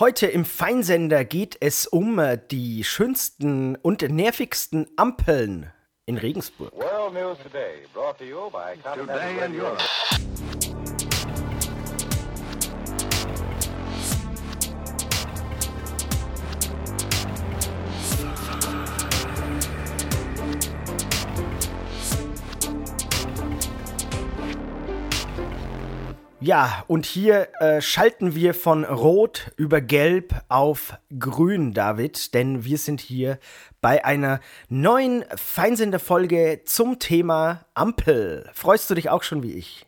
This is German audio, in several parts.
Heute im Feinsender geht es um äh, die schönsten und nervigsten Ampeln in Regensburg. World News Today, brought to you by Today in Europe. Ja, und hier äh, schalten wir von Rot über Gelb auf Grün, David, denn wir sind hier bei einer neuen Feinsenderfolge zum Thema Ampel. Freust du dich auch schon wie ich?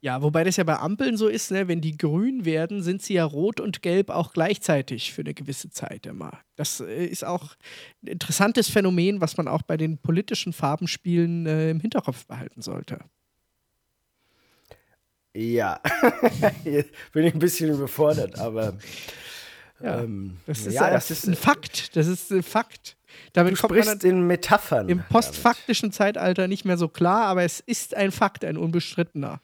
Ja, wobei das ja bei Ampeln so ist, ne? wenn die grün werden, sind sie ja rot und gelb auch gleichzeitig für eine gewisse Zeit immer. Das äh, ist auch ein interessantes Phänomen, was man auch bei den politischen Farbenspielen äh, im Hinterkopf behalten sollte. Ja, Jetzt bin ich ein bisschen überfordert, aber. Ja, ähm, das, ist, ja, das ist ein Fakt. Das ist ein Fakt. Damit du sprichst in Metaphern. Im postfaktischen Zeitalter nicht mehr so klar, aber es ist ein Fakt, ein unbestrittener.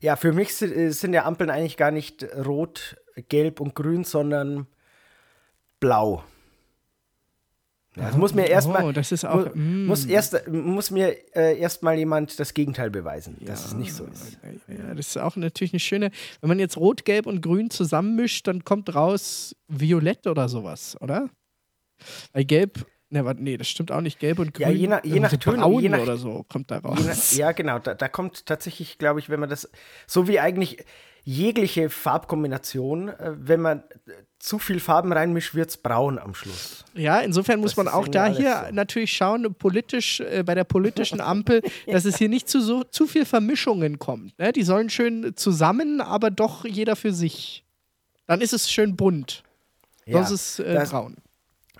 Ja, für mich sind, äh, sind ja Ampeln eigentlich gar nicht rot, gelb und grün, sondern blau. Ja, das muss mir erstmal oh, das ist auch, muss, mm. muss, erst, muss mir äh, erstmal jemand das Gegenteil beweisen, ja, dass es nicht so ist. Ja, das ist auch natürlich eine schöne. Wenn man jetzt Rot, Gelb und Grün zusammenmischt, dann kommt raus Violett oder sowas, oder? Weil Gelb Ne, warte, nee, das stimmt auch nicht. Gelb und Grün. Ja, je nach, je nach Töne. Je nach, oder so kommt da raus. Nach, ja, genau. Da, da kommt tatsächlich, glaube ich, wenn man das, so wie eigentlich jegliche Farbkombination, äh, wenn man zu viel Farben reinmischt, wird es braun am Schluss. Ja, insofern muss das man auch da hier so. natürlich schauen, politisch, äh, bei der politischen Ampel, dass es hier nicht zu so zu viel Vermischungen kommt. Ne? Die sollen schön zusammen, aber doch jeder für sich. Dann ist es schön bunt. Ja, Sonst ist es äh, braun.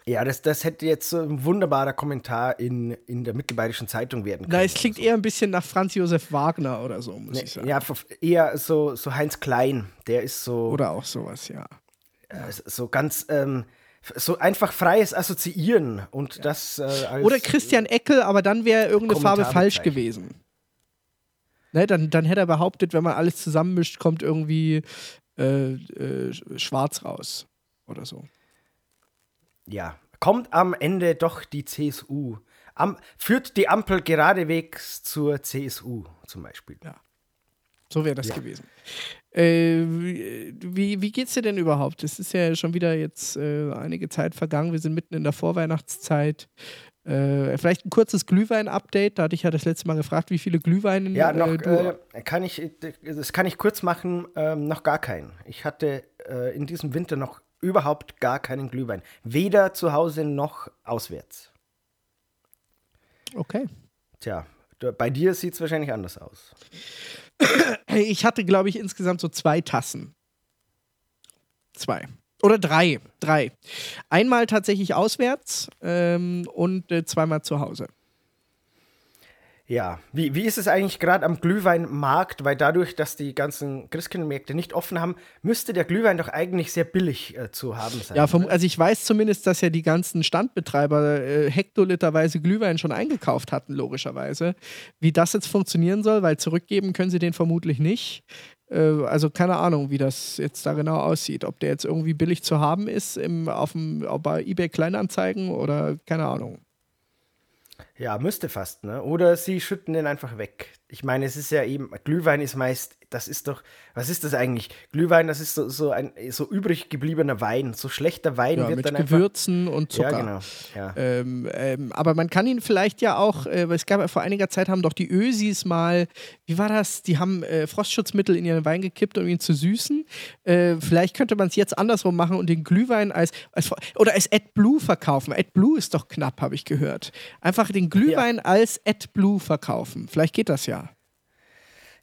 Ja, das, das hätte jetzt so ein wunderbarer Kommentar in, in der Mittelbayerischen Zeitung werden können. Na, es klingt so. eher ein bisschen nach Franz Josef Wagner oder so, muss ne, ich sagen. Ja, eher so, so Heinz Klein, der ist so. Oder auch sowas, ja. Äh, so ganz. Ähm, so einfach freies Assoziieren und ja. das äh, als, Oder Christian Eckel, aber dann wäre irgendeine Farbe falsch gewesen. Ne, dann, dann hätte er behauptet, wenn man alles zusammenmischt, kommt irgendwie äh, äh, schwarz raus oder so ja, kommt am Ende doch die CSU. Am, führt die Ampel geradewegs zur CSU zum Beispiel. Ja. So wäre das ja. gewesen. Äh, wie, wie geht's dir denn überhaupt? Es ist ja schon wieder jetzt äh, einige Zeit vergangen. Wir sind mitten in der Vorweihnachtszeit. Äh, vielleicht ein kurzes Glühwein-Update. Da hatte ich ja das letzte Mal gefragt, wie viele Glühweine ja, noch, du äh, kann ich, Das kann ich kurz machen. Ähm, noch gar keinen. Ich hatte äh, in diesem Winter noch überhaupt gar keinen Glühwein. Weder zu Hause noch auswärts. Okay. Tja, bei dir sieht es wahrscheinlich anders aus. Ich hatte, glaube ich, insgesamt so zwei Tassen. Zwei. Oder drei. Drei. Einmal tatsächlich auswärts ähm, und äh, zweimal zu Hause. Ja, wie, wie ist es eigentlich gerade am Glühweinmarkt? Weil dadurch, dass die ganzen Christkindlmärkte nicht offen haben, müsste der Glühwein doch eigentlich sehr billig äh, zu haben sein. Ja, vom, also ich weiß zumindest, dass ja die ganzen Standbetreiber äh, hektoliterweise Glühwein schon eingekauft hatten, logischerweise. Wie das jetzt funktionieren soll, weil zurückgeben können sie den vermutlich nicht. Äh, also keine Ahnung, wie das jetzt da genau aussieht. Ob der jetzt irgendwie billig zu haben ist im, auf dem, bei eBay Kleinanzeigen oder keine Ahnung. Ja, müsste fast, ne? Oder sie schütten den einfach weg. Ich meine, es ist ja eben, Glühwein ist meist, das ist doch, was ist das eigentlich? Glühwein, das ist so, so ein so übrig gebliebener Wein. So schlechter Wein ja, wird mit dann Gewürzen einfach, und Zucker. Ja, genau. Ja. Ähm, ähm, aber man kann ihn vielleicht ja auch, äh, es gab vor einiger Zeit haben doch die Ösis mal, wie war das? Die haben äh, Frostschutzmittel in ihren Wein gekippt, um ihn zu süßen. Äh, vielleicht könnte man es jetzt andersrum machen und den Glühwein als, als oder als AdBlue verkaufen. AdBlue ist doch knapp, habe ich gehört. Einfach den Glühwein ja. als AdBlue verkaufen. Vielleicht geht das ja.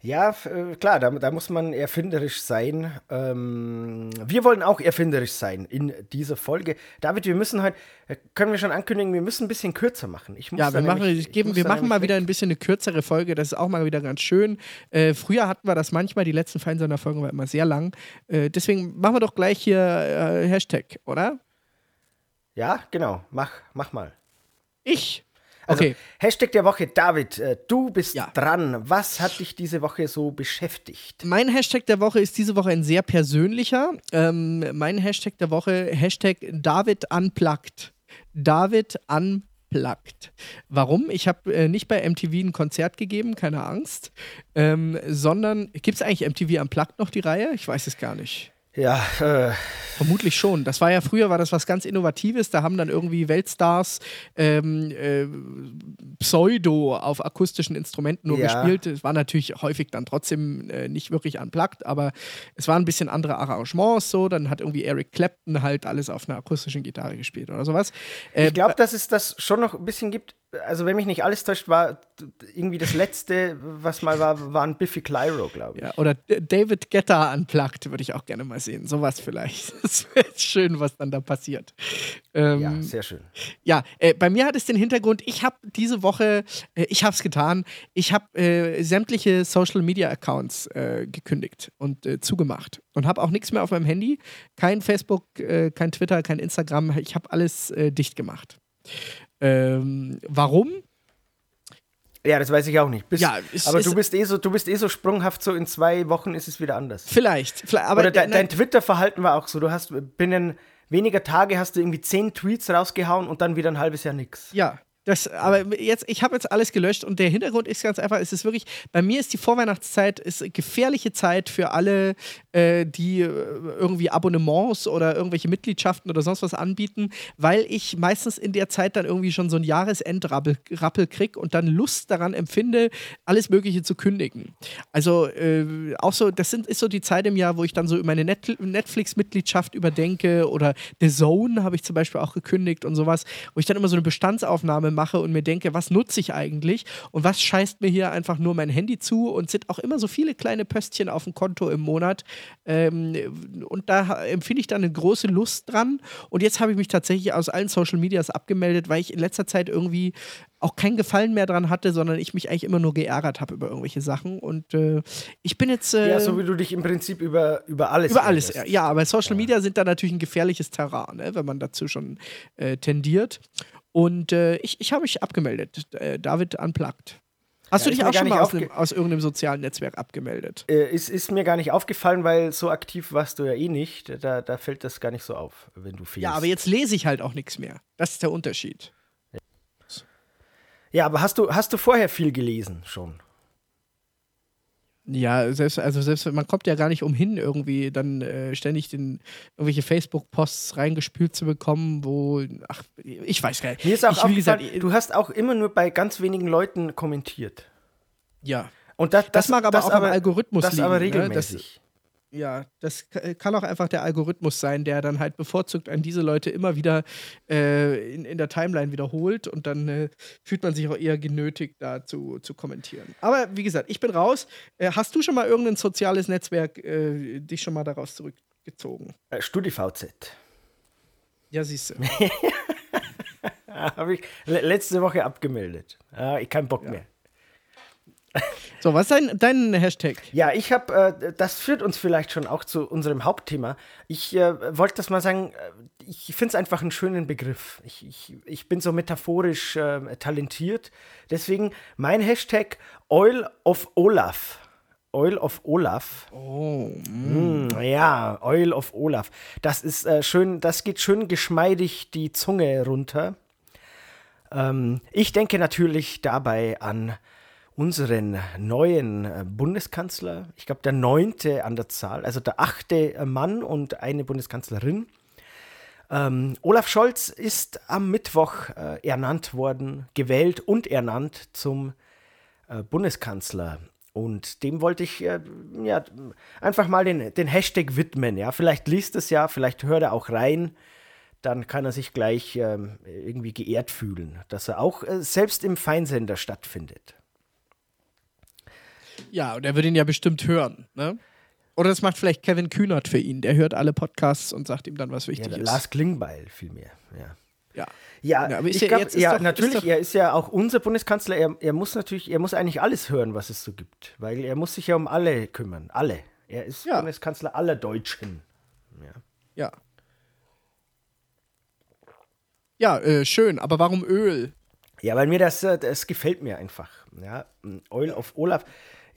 Ja, äh, klar, da, da, muss man erfinderisch sein. Ähm, wir wollen auch erfinderisch sein in dieser Folge. David, wir müssen heute, äh, können wir schon ankündigen, wir müssen ein bisschen kürzer machen. Ich muss ja, wir machen, nämlich, geben, wir machen mal wieder ein bisschen eine kürzere Folge. Das ist auch mal wieder ganz schön. Äh, früher hatten wir das manchmal, die letzten Feinseiner-Folgen waren immer sehr lang. Äh, deswegen machen wir doch gleich hier äh, Hashtag, oder? Ja, genau. Mach, mach mal. Ich? Also, Okay. Hashtag der Woche, David, äh, du bist Ja. dran. Was hat dich diese Woche so beschäftigt? Mein Hashtag der Woche ist diese Woche ein sehr persönlicher. Ähm, mein Hashtag der Woche, Hashtag David Unplugged. David Unplugged. Warum? Ich habe äh, nicht bei MTV ein Konzert gegeben, keine Angst, ähm, sondern gibt es eigentlich MTV Unplugged noch die Reihe? Ich weiß es gar nicht. Ja, äh, Vermutlich schon. Das war ja früher, war das was ganz Innovatives. Da haben dann irgendwie Weltstars ähm, äh, Pseudo auf akustischen Instrumenten nur Ja. gespielt. Es war natürlich häufig dann trotzdem äh, nicht wirklich unplugged, aber es waren ein bisschen andere Arrangements so. Dann hat irgendwie Eric Clapton halt alles auf einer akustischen Gitarre gespielt oder sowas. Äh, ich glaube, dass es das schon noch ein bisschen gibt. Also, wenn mich nicht alles täuscht, war irgendwie das letzte, was mal war, war ein Biffy Clyro, glaube ich. ja, oder David Guetta unplugged würde ich auch gerne mal sehen. Sowas vielleicht. Das wäre schön, was dann da passiert. Ähm, Ja, sehr schön. Ja, äh, bei mir hat es den Hintergrund, ich habe diese Woche, äh, ich habe es getan, ich habe äh, sämtliche Social Media Accounts äh, gekündigt und äh, zugemacht und habe auch nichts mehr auf meinem Handy, kein Facebook, äh, kein Twitter, kein Instagram, ich habe alles dicht gemacht. Ähm, warum? Ja, das weiß ich auch nicht. Bist, Ja, es aber ist- du bist, eh so, du bist eh so sprunghaft, so in zwei Wochen ist es wieder anders. Vielleicht, vielleicht aber Oder de dein Twitter-Verhalten war auch so. Du hast binnen weniger Tage hast du irgendwie zehn Tweets rausgehauen und dann wieder ein halbes Jahr nix. Ja, das, aber jetzt, ich habe jetzt alles gelöscht und der Hintergrund ist ganz einfach, es ist wirklich, bei mir ist die Vorweihnachtszeit ist eine gefährliche Zeit für alle, äh, die äh, irgendwie Abonnements oder irgendwelche Mitgliedschaften oder sonst was anbieten, weil ich meistens in der Zeit dann irgendwie schon so ein Jahresendrappel Rappel krieg und dann Lust daran empfinde, alles Mögliche zu kündigen. Also äh, auch so, das sind, ist so die Zeit im Jahr, wo ich dann so meine Net Netflix-Mitgliedschaft überdenke oder The Zone habe ich zum Beispiel auch gekündigt und sowas, wo ich dann immer so eine Bestandsaufnahme mache und mir denke, was nutze ich eigentlich? Und was scheißt mir hier einfach nur mein Handy zu? Und sind auch immer so viele kleine Pöstchen auf dem Konto im Monat. Ähm, und da empfinde ich dann eine große Lust dran. Und jetzt habe ich mich tatsächlich aus allen Social Medias abgemeldet, weil ich in letzter Zeit irgendwie auch keinen Gefallen mehr dran hatte, sondern ich mich eigentlich immer nur geärgert habe über irgendwelche Sachen. Und äh, ich bin jetzt äh, Ja, so wie du dich im Prinzip über, über alles über alles, ärgerst. ja, aber Social Media sind da natürlich ein gefährliches Terrain, ne, wenn man dazu schon äh, tendiert. Und äh, ich, ich habe mich abgemeldet. Äh, David unplugged. Hast Ja, du dich auch schon mal aus, einem, aus irgendeinem sozialen Netzwerk abgemeldet? Äh, ist, ist mir gar nicht aufgefallen, weil so aktiv warst du ja eh nicht. Da, da fällt das gar nicht so auf, wenn du fehlst. Ja, aber jetzt lese ich halt auch nichts mehr. Das ist der Unterschied. Ja, aber hast du, hast du vorher viel gelesen schon? Ja, selbst, also selbst man kommt ja gar nicht umhin, irgendwie dann äh, ständig den, irgendwelche Facebook-Posts reingespült zu bekommen, wo, ach, ich weiß gar nicht. Mir ist auch ich, aufgefallen, gesagt, du hast auch immer nur bei ganz wenigen Leuten kommentiert. ja. Und das, Das, mag aber auch am Algorithmus das liegen. aber ne? regelmäßig. Das, ja, das ka- kann auch einfach der Algorithmus sein, der dann halt bevorzugt an diese Leute immer wieder äh, in, in der Timeline wiederholt und dann äh, fühlt man sich auch eher genötigt, da zu, zu kommentieren. Aber wie gesagt, ich bin raus. Äh, hast du schon mal irgendein soziales Netzwerk äh, dich schon mal daraus zurückgezogen? Äh, StudiVZ. Ja, siehst du. Habe ich le letzte Woche abgemeldet. Ah, ich keinen Bock mehr. So, was ist dein, dein Hashtag? Ja, ich habe, äh, das führt uns vielleicht schon auch zu unserem Hauptthema. Ich äh, wollte das mal sagen, äh, ich finde es einfach einen schönen Begriff. Ich, ich, ich bin so metaphorisch äh, talentiert. Deswegen mein Hashtag Oil of Olaf. Oil of Olaf. Oh, Mm, ja, Oil of Olaf. Das ist äh, schön, das geht schön geschmeidig die Zunge runter. Ähm, ich denke natürlich dabei an unseren neuen äh, Bundeskanzler. Ich glaube, der neunte an der Zahl, also der achte äh, Mann und eine Bundeskanzlerin. Ähm, Olaf Scholz ist am Mittwoch äh, ernannt worden, gewählt und ernannt zum äh, Bundeskanzler. Und dem wollte ich äh, ja, einfach mal den, den Hashtag widmen. Ja? Vielleicht liest es ja, vielleicht hört er auch rein. Dann kann er sich gleich ähm, irgendwie geehrt fühlen, dass er auch äh, selbst im Feinsender stattfindet. Ja, und er wird ihn ja bestimmt hören, ne? Oder das macht vielleicht Kevin Kühnert für ihn. Der hört alle Podcasts und sagt ihm dann, was Ja, wichtig der ist. Lars Klingbeil vielmehr. Ja. Ja. Ja, Ja, ich ja glaub, ja doch- natürlich, ist doch- er ist ja auch unser Bundeskanzler, er, er muss natürlich, er muss eigentlich alles hören, was es so gibt, weil er muss sich ja um alle kümmern, alle. Er ist Ja. Bundeskanzler aller Deutschen. Ja. Ja, äh, schön. Aber warum Öl? Ja, weil mir das, äh, das gefällt mir einfach. Ja, Oil of Olaf.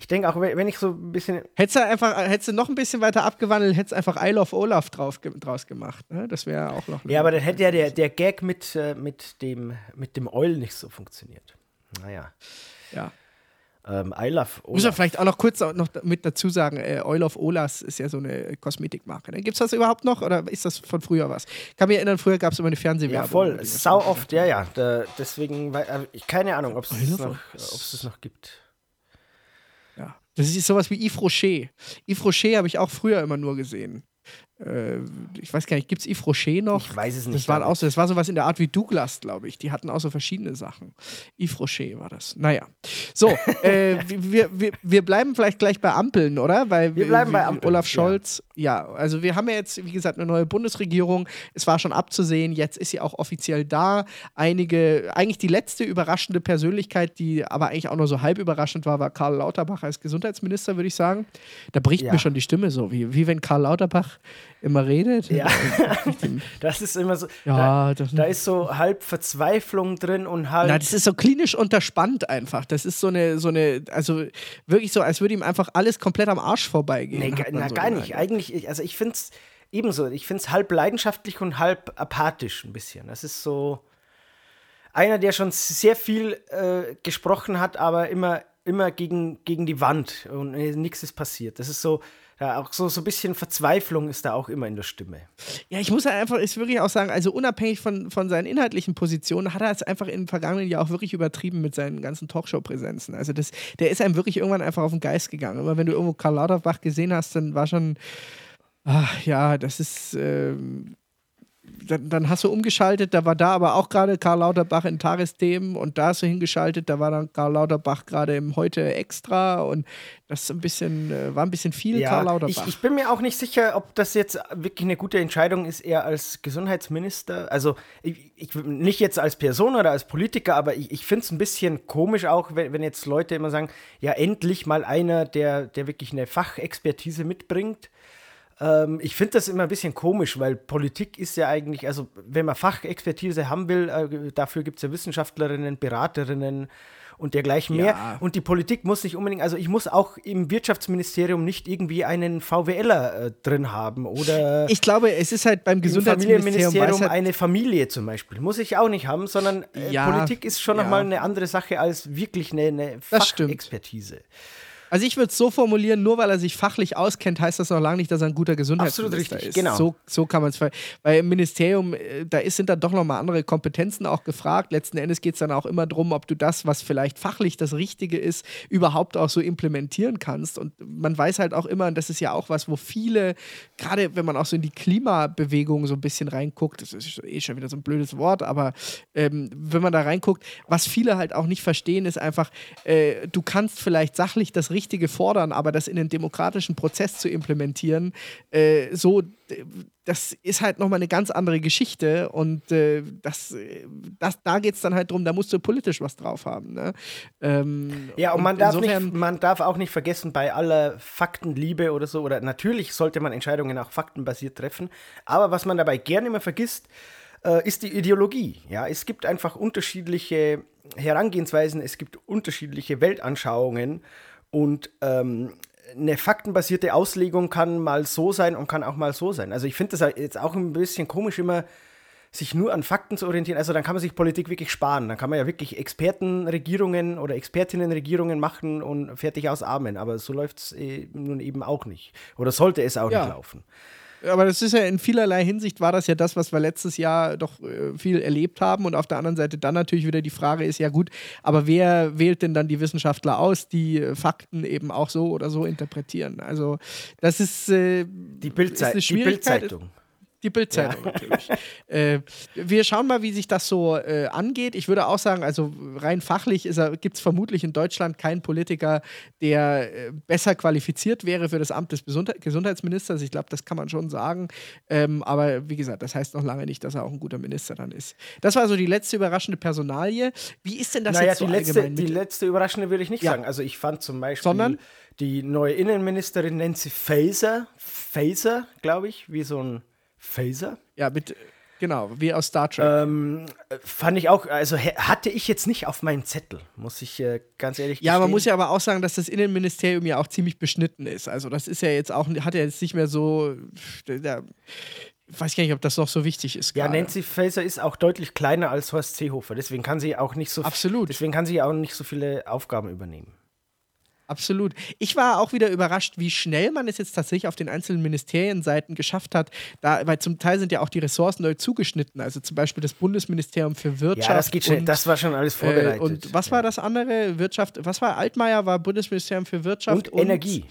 Ich denke auch, wenn ich so ein bisschen. Hättest du einfach, hättest du noch ein bisschen weiter abgewandelt, hättest du einfach Isle of Olaf drauf, draus gemacht. Ne? Das wäre auch noch. Ja, aber dann hätte ja der, der Gag mit, äh, mit, dem, mit dem Oil nicht so funktioniert. Naja. Ja. Ähm, I love Olaf. Muss man vielleicht auch noch kurz noch mit dazu sagen, äh, Oil of Olaf ist ja so eine Kosmetikmarke. Ne? Gibt es das überhaupt noch oder ist das von früher was? Ich kann mich erinnern, früher gab es immer eine Fernsehwerbung. Ja, voll. Sau oft, ja, ja. Da, deswegen, weil, äh, keine Ahnung, ob es noch, es noch gibt. Das ist sowas wie Yves Rocher. Yves Rocher habe ich auch früher immer nur gesehen. Äh, ich weiß gar nicht, gibt es Yves Rocher noch? Ich weiß es nicht. Das war, auch so, das war sowas in der Art wie Douglas, glaube ich. Die hatten auch so verschiedene Sachen. Yves Rocher war das. Naja. So, äh, wir, wir, wir bleiben vielleicht gleich bei Ampeln, oder? Weil wir bleiben bei Ampeln. Olaf Scholz, ja. ja. also wir haben ja jetzt, wie gesagt, eine neue Bundesregierung. Es war schon abzusehen, jetzt ist sie auch offiziell da. Einige, eigentlich die letzte überraschende Persönlichkeit, die aber eigentlich auch nur so halb überraschend war, war Karl Lauterbach als Gesundheitsminister, würde ich sagen. Da bricht ja. mir schon die Stimme so, wie, wie wenn Karl Lauterbach immer redet. Ja, das ist immer so. Ja, da, da, ist so halb Verzweiflung drin und halb. Na, das ist so klinisch unterspannt einfach. Das ist so eine, so eine, also wirklich so, als würde ihm einfach alles komplett am Arsch vorbeigehen. Nee, na, so gar nicht. Eigentlich, also ich finde es ebenso. Ich finde es halb leidenschaftlich und halb apathisch ein bisschen. Das ist so einer, der schon sehr viel äh, gesprochen hat, aber immer, immer gegen, gegen die Wand und äh, nichts ist passiert. Das ist so ja, auch so, so ein bisschen Verzweiflung ist da auch immer in der Stimme. Ja, ich muss halt einfach, ist wirklich auch sagen, also unabhängig von, von seinen inhaltlichen Positionen, hat er es einfach im vergangenen Jahr auch wirklich übertrieben mit seinen ganzen Talkshow-Präsenzen. Also das, der ist einem wirklich irgendwann einfach auf den Geist gegangen. Immer wenn du irgendwo Karl Lauterbach gesehen hast, dann war schon, ach ja, das ist, ähm, dann, dann, hast du umgeschaltet, da war da aber auch gerade Karl Lauterbach in Tagesthemen und da hast du hingeschaltet, da war dann Karl Lauterbach gerade im Heute Extra und das ein bisschen, äh, war ein bisschen viel ja, Karl Lauterbach. Ich, ich, bin mir auch nicht sicher, ob das jetzt wirklich eine gute Entscheidung ist, er als Gesundheitsminister, also ich, ich nicht jetzt als Person oder als Politiker, aber ich, ich finde es ein bisschen komisch auch, wenn, wenn jetzt Leute immer sagen, ja endlich mal einer, der, der wirklich eine Fachexpertise mitbringt ähm, ich finde das immer ein bisschen komisch, weil Politik ist ja eigentlich, also wenn man Fachexpertise haben will, äh, dafür gibt es ja Wissenschaftlerinnen, Beraterinnen und dergleichen ja. mehr. Und die Politik muss nicht unbedingt, also ich muss auch im Wirtschaftsministerium nicht irgendwie einen VWLer äh, drin haben oder. Ich glaube, es ist halt beim Gesundheitsministerium halt eine Familie zum Beispiel. Muss ich auch nicht haben, sondern äh, ja, Politik ist schon ja. nochmal eine andere Sache als wirklich eine, eine Fachexpertise. Also ich würde es so formulieren, nur weil er sich fachlich auskennt, heißt das noch lange nicht, dass er ein guter Gesundheitsminister ist. Genau. So, so kann man es Weil im Ministerium, äh, da ist, sind dann doch nochmal andere Kompetenzen auch gefragt. Letzten Endes geht es dann auch immer darum, ob du das, was vielleicht fachlich das Richtige ist, überhaupt auch so implementieren kannst. Und man weiß halt auch immer, und das ist ja auch was, wo viele, gerade wenn man auch so in die Klimabewegung so ein bisschen reinguckt, das ist eh schon wieder so ein blödes Wort, aber ähm, wenn man da reinguckt, was viele halt auch nicht verstehen, ist einfach, äh, du kannst vielleicht sachlich das Richtige Richtige fordern, aber das in den demokratischen Prozess zu implementieren, äh, so, das ist halt nochmal eine ganz andere Geschichte und äh, das, das, da geht es dann halt darum, da musst du politisch was drauf haben. Ne? Ähm, ja, und, und man, darf nicht, man darf auch nicht vergessen, bei aller Faktenliebe oder so, oder natürlich sollte man Entscheidungen auch faktenbasiert treffen, aber was man dabei gerne immer vergisst, äh, ist die Ideologie. Ja, es gibt einfach unterschiedliche Herangehensweisen, es gibt unterschiedliche Weltanschauungen und ähm, eine faktenbasierte Auslegung kann mal so sein und kann auch mal so sein. Also ich finde das jetzt auch ein bisschen komisch, immer sich nur an Fakten zu orientieren. Also dann kann man sich Politik wirklich sparen. Dann kann man ja wirklich Expertenregierungen oder Expertinnenregierungen machen und fertig aus Amen. Aber so läuft es äh, nun eben auch nicht. Oder sollte es auch ja. nicht laufen aber das ist ja in vielerlei Hinsicht war das ja das, was wir letztes Jahr doch äh, viel erlebt haben. Und auf der anderen Seite dann natürlich wieder die Frage ist, ja gut, aber wer wählt denn dann die Wissenschaftler aus, die äh, Fakten eben auch so oder so interpretieren? Also das ist äh, die Bildzeitung. Die Bildzeitung ja. natürlich. äh, wir schauen mal, wie sich das so äh, angeht. Ich würde auch sagen, also rein fachlich gibt es vermutlich in Deutschland keinen Politiker, der äh, besser qualifiziert wäre für das Amt des Gesundheit Gesundheitsministers. Ich glaube, das kann man schon sagen. Ähm, aber wie gesagt, das heißt noch lange nicht, dass er auch ein guter Minister dann ist. Das war so die letzte überraschende Personalie. Wie ist denn das naja, jetzt so die letzte, die letzte überraschende würde ich nicht ja. sagen. Also ich fand zum Beispiel Sondern? die neue Innenministerin Nancy Faeser, Faeser, glaube ich, wie so ein Phaser? Ja, mit. Genau, wie aus Star Trek. Ähm, fand ich auch, also hatte ich jetzt nicht auf meinem Zettel, muss ich äh, ganz ehrlich Ja, man muss ja aber auch sagen, dass das Innenministerium ja auch ziemlich beschnitten ist. Also das ist ja jetzt auch, hat ja jetzt nicht mehr so, da, weiß gar nicht, ob das noch so wichtig ist. Ja, gerade. Nancy Faeser ist auch deutlich kleiner als Horst Seehofer, deswegen kann sie auch nicht so Absolut. Deswegen kann sie auch nicht so viele Aufgaben übernehmen. Absolut. Ich war auch wieder überrascht, wie schnell man es jetzt tatsächlich auf den einzelnen Ministerienseiten geschafft hat. Da, weil zum Teil sind ja auch die Ressourcen neu zugeschnitten. Also zum Beispiel das Bundesministerium für Wirtschaft. Ja, das geht schnell. Und, das war schon alles vorbereitet. Äh, und was war das andere? Wirtschaft. Was war Altmaier? War Bundesministerium für Wirtschaft und, und Energie.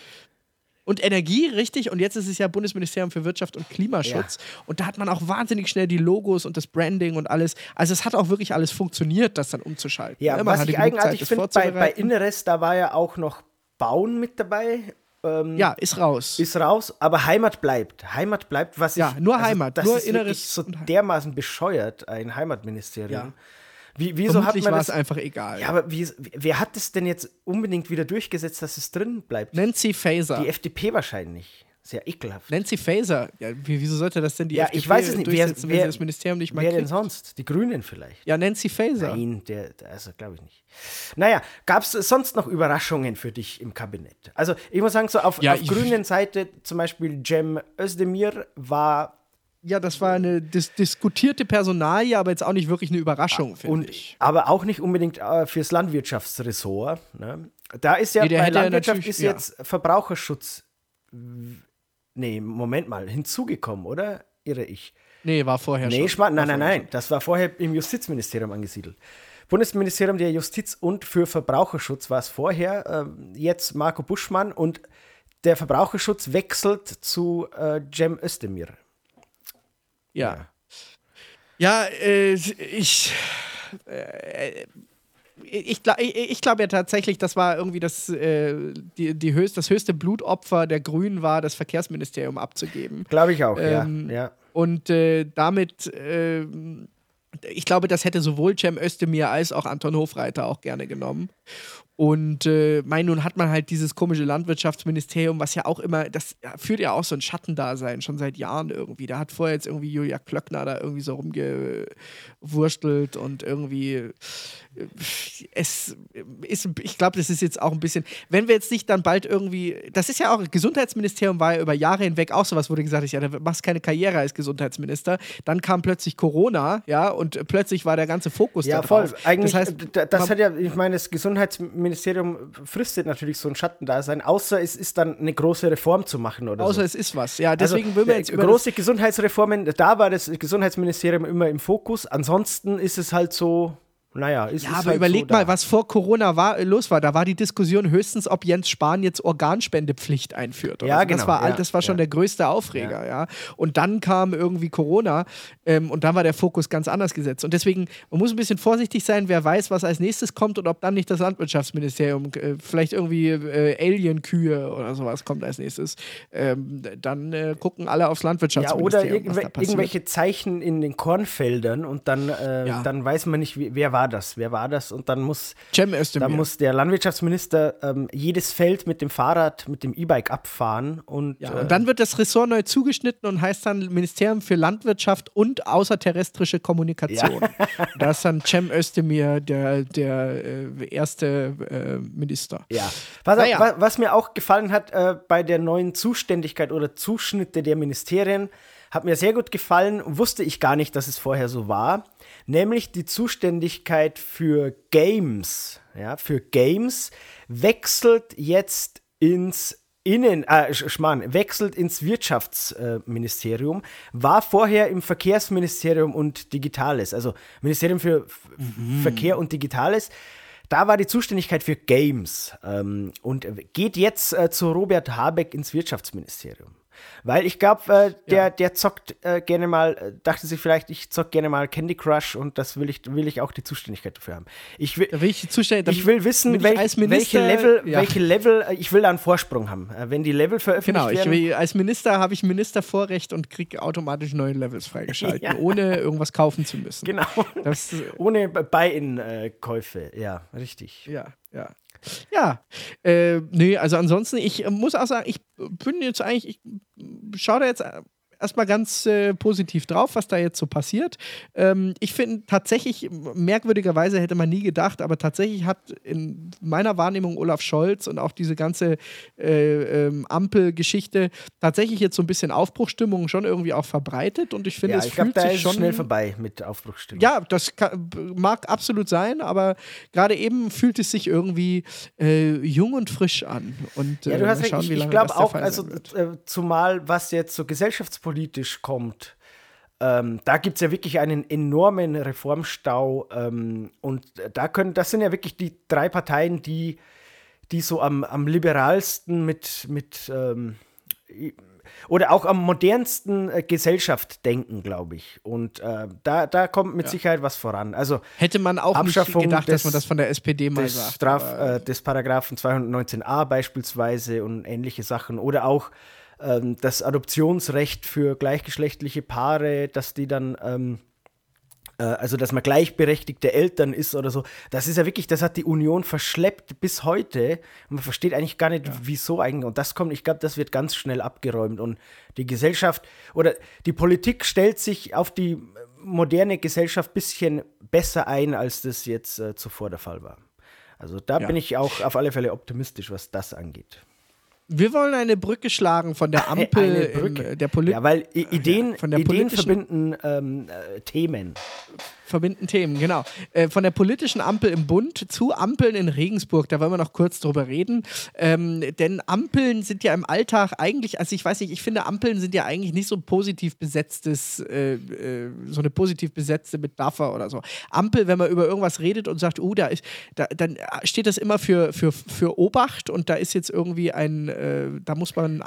Und Energie, richtig. Und jetzt ist es ja Bundesministerium für Wirtschaft und Klimaschutz. Ja. Und da hat man auch wahnsinnig schnell die Logos und das Branding und alles. Also es hat auch wirklich alles funktioniert, das dann umzuschalten. Ja, ne? was ich eigenartig finde, bei, bei Inneres, da war ja auch noch Bauen mit dabei. Ähm, ja, ist raus. Ist raus, aber Heimat bleibt. Heimat bleibt, was ja, ich. nur also Heimat, das nur ist Inneres. so dermaßen bescheuert, ein Heimatministerium. Ja. Wie, wieso Vermutlich hat man es einfach egal. Ja, aber wie, wer hat es denn jetzt unbedingt wieder durchgesetzt, dass es drin bleibt? Nancy Faeser. Die FDP wahrscheinlich. Sehr ekelhaft. Nancy Faeser. Ja, wieso sollte das denn die ja, FDP ich weiß es nicht. Wer, sie das Ministerium nicht mal Wer kriegt? denn sonst? Die Grünen vielleicht. Ja, Nancy Faeser. Nein, der, also glaube ich nicht. Naja, gab es sonst noch Überraschungen für dich im Kabinett? Also ich muss sagen, so auf, Ja, auf grünen Seite zum Beispiel Cem Özdemir war Ja, das war eine dis diskutierte Personalie, aber jetzt auch nicht wirklich eine Überraschung, finde und ich. aber auch nicht unbedingt äh, fürs Landwirtschaftsressort. Ne? Da ist ja Nee, bei Landwirtschaft ist ja. jetzt Verbraucherschutz. Nee, Moment mal, hinzugekommen, oder? Irre ich. Nee, war vorher Nee, schon. Nein, War nein, vorher nein. Das war vorher im Justizministerium angesiedelt. Bundesministerium der Justiz und für Verbraucherschutz war es vorher. Ähm, jetzt Marco Buschmann und der Verbraucherschutz wechselt zu äh, Cem Özdemir. Ja. Ja, äh, ich. Äh, ich, ich, ich glaube ja tatsächlich, das war irgendwie das, äh, die, die höchst, das höchste Blutopfer der Grünen war, das Verkehrsministerium abzugeben. Glaube ich auch, Ähm, ja. ja. Und äh, damit, äh, ich glaube, das hätte sowohl Cem Özdemir als auch Anton Hofreiter auch gerne genommen. Und äh, mein, nun hat man halt dieses komische Landwirtschaftsministerium, was ja auch immer, das ja, führt ja auch so ein Schattendasein, schon seit Jahren irgendwie. Da hat vorher jetzt irgendwie Julia Klöckner da irgendwie so rumgewurstelt und irgendwie äh, es ist, ich glaube, das ist jetzt auch ein bisschen, wenn wir jetzt nicht dann bald irgendwie, das ist ja auch, Gesundheitsministerium war ja über Jahre hinweg auch sowas, wurde gesagt, ja, du machst keine Karriere als Gesundheitsminister. Dann kam plötzlich Corona, ja, und plötzlich war der ganze Fokus Ja, da voll. drauf. Eigentlich, das heißt, d- das hat ja, ich meine, das Gesundheitsministerium fristet natürlich so ein Schattendasein, außer es ist dann eine große Reform zu machen oder außer so. es ist was. Ja, deswegen will man jetzt äh, über große Gesundheitsreformen, da war das Gesundheitsministerium immer im Fokus. Ansonsten ist es halt so, naja, ist Ja, es aber halt überleg so mal, da. was vor Corona war, los war. Da war die Diskussion höchstens, ob Jens Spahn jetzt Organspendepflicht einführt. Ja, so. genau, Das war, all- ja, das war schon ja. der größte Aufreger, ja. Und dann kam irgendwie Corona ähm, und dann war der Fokus ganz anders gesetzt. Und deswegen, man muss ein bisschen vorsichtig sein, wer weiß, was als nächstes kommt und ob dann nicht das Landwirtschaftsministerium, äh, vielleicht irgendwie äh, Alien-Kühe oder sowas kommt als nächstes. Ähm, dann äh, gucken alle aufs ja, oder Landwirtschaftsministerium. irgendw irgendwelche Zeichen in den Kornfeldern und dann, äh, Ja. dann weiß man nicht, wer war das, wer war das und dann muss, dann muss der Landwirtschaftsminister ähm, jedes Feld mit dem Fahrrad, mit dem E-Bike abfahren und, Ja, äh, und dann wird das Ressort neu zugeschnitten und heißt dann Ministerium für Landwirtschaft und außerterrestrische Kommunikation. Da ist dann Cem Özdemir der, der äh, erste äh, Minister. Ja. Auf, Naja. wa- was mir auch gefallen hat äh, bei der neuen Zuständigkeit oder Zuschnitte der Ministerien, hat mir sehr gut gefallen, wusste ich gar nicht, dass es vorher so war, nämlich die Zuständigkeit für Games. Ja, für Games wechselt jetzt ins Innen, äh, Sch- Schmarrn, wechselt ins Wirtschaftsministerium, war vorher im Verkehrsministerium und Digitales, also Ministerium für F Verkehr und Digitales. Da war die Zuständigkeit für Games ähm, und geht jetzt äh, zu Robert Habeck ins Wirtschaftsministerium. Weil ich glaube, äh, der, der zockt äh, gerne mal, äh, dachte sich vielleicht, ich zock gerne mal Candy Crush und das will ich, will ich auch die Zuständigkeit dafür haben. Ich will, will ich ich will wissen, will welch, als welche Minister- Level, ja. welche Level, äh, ich will da einen Vorsprung haben. Äh, Wenn die Level veröffentlicht Genau, werden. will, als Minister habe ich Ministervorrecht und kriege automatisch neue Levels freigeschalten, Ja. ohne irgendwas kaufen zu müssen. genau. Das, Ohne Buy-in-Käufe, ja, richtig. Ja, ja. Ja, äh, nee, also ansonsten, ich äh, muss auch sagen, ich bin jetzt eigentlich, ich schaue da jetzt äh, erstmal ganz äh, positiv drauf, was da jetzt so passiert. Ähm, ich finde tatsächlich, merkwürdigerweise hätte man nie gedacht, aber tatsächlich hat in meiner Wahrnehmung Olaf Scholz und auch diese ganze äh, ähm, Ampel-Geschichte tatsächlich jetzt so ein bisschen Aufbruchstimmung schon irgendwie auch verbreitet und ich finde, ja, es ich glaub, fühlt da sich ist schon schnell vorbei mit Aufbruchstimmung. Ja, das kann, mag absolut sein, aber gerade eben fühlt es sich irgendwie äh, jung und frisch an. Und, ja, du äh, hast schauen, Ich, ich glaube auch, also äh, zumal was jetzt so gesellschaftspolitisch kommt, ähm, da gibt es ja wirklich einen enormen Reformstau ähm, und da können, das sind ja wirklich die drei Parteien, die, die so am, am liberalsten mit, mit ähm, oder auch am modernsten äh, Gesellschaft denken, glaube ich. Und äh, da, da kommt mit Sicherheit was voran. Also Hätte man auch nicht Abschaffung gedacht, dass des- man das von der SPD mal des, sagt. Straf, äh, des Paragraphen 219a beispielsweise und ähnliche Sachen. Oder auch ähm, das Adoptionsrecht für gleichgeschlechtliche Paare, dass die dann, ähm, äh, also dass man gleichberechtigte Eltern ist oder so. Das ist ja wirklich, das hat die Union verschleppt bis heute. Und man versteht eigentlich gar nicht, wieso eigentlich. Und das kommt, ich glaube, das wird ganz schnell abgeräumt. Und die Gesellschaft oder die Politik stellt sich auf die moderne Gesellschaft ein bisschen besser ein, als das jetzt äh, zuvor der Fall war. Also da Ja. bin ich auch auf alle Fälle optimistisch, was das angeht. Wir wollen eine Brücke schlagen von der Ampel, im, der Politik. Ja, weil Ideen, von der Ideen verbinden ähm, äh, Themen. verbinden Themen, genau. Äh, von der politischen Ampel im Bund zu Ampeln in Regensburg, da wollen wir noch kurz drüber reden. Ähm, denn Ampeln sind ja im Alltag eigentlich, also ich weiß nicht, ich finde Ampeln sind ja eigentlich nicht so positiv besetztes, äh, äh, so eine positiv besetzte Metapher oder so. Ampel, wenn man über irgendwas redet und sagt, oh, da ist, da, dann steht das immer für, für, für Obacht und da ist jetzt irgendwie ein, äh, da muss man,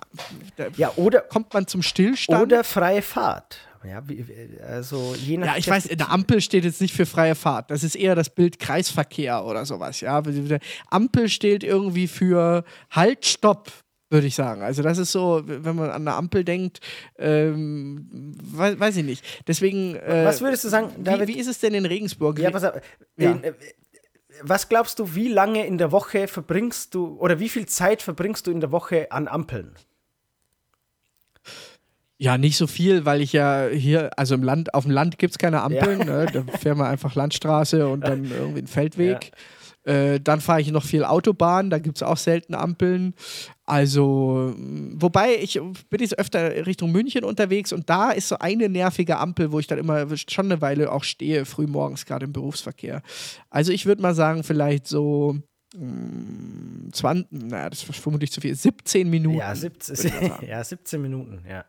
da Ja, oder, kommt man zum Stillstand. oder freie Fahrt. Ja, wie, wie- also je nach Ja, ich weiß, eine Ampel steht jetzt nicht für freie Fahrt. Das ist eher das Bild Kreisverkehr oder sowas. Ja, Ampel steht irgendwie für Halt, Stopp, würde ich sagen. Also das ist so, wenn man an eine Ampel denkt, ähm, weiß, weiß ich nicht. Deswegen. Äh, Was würdest du sagen, wie, David? wie ist es denn in Regensburg? Ja, pass auf. Ja. In, äh, was glaubst du, wie lange in der Woche verbringst du oder wie viel Zeit verbringst du in der Woche an Ampeln? Ja, nicht so viel, weil ich ja hier, also im Land, auf dem Land gibt es keine Ampeln. Ne? Da fähren wir einfach Landstraße und dann irgendwie einen Feldweg. Äh, dann fahre ich noch viel Autobahn, da gibt es auch selten Ampeln. Also, wobei ich bin jetzt öfter Richtung München unterwegs und da ist so eine nervige Ampel, wo ich dann immer schon eine Weile auch stehe, früh morgens, gerade im Berufsverkehr. Also, ich würde mal sagen, vielleicht so mh, 20, naja, das ist vermutlich zu viel, 17 Minuten. Ja, würd ich mal 17, sagen. ja, 17 Minuten, ja.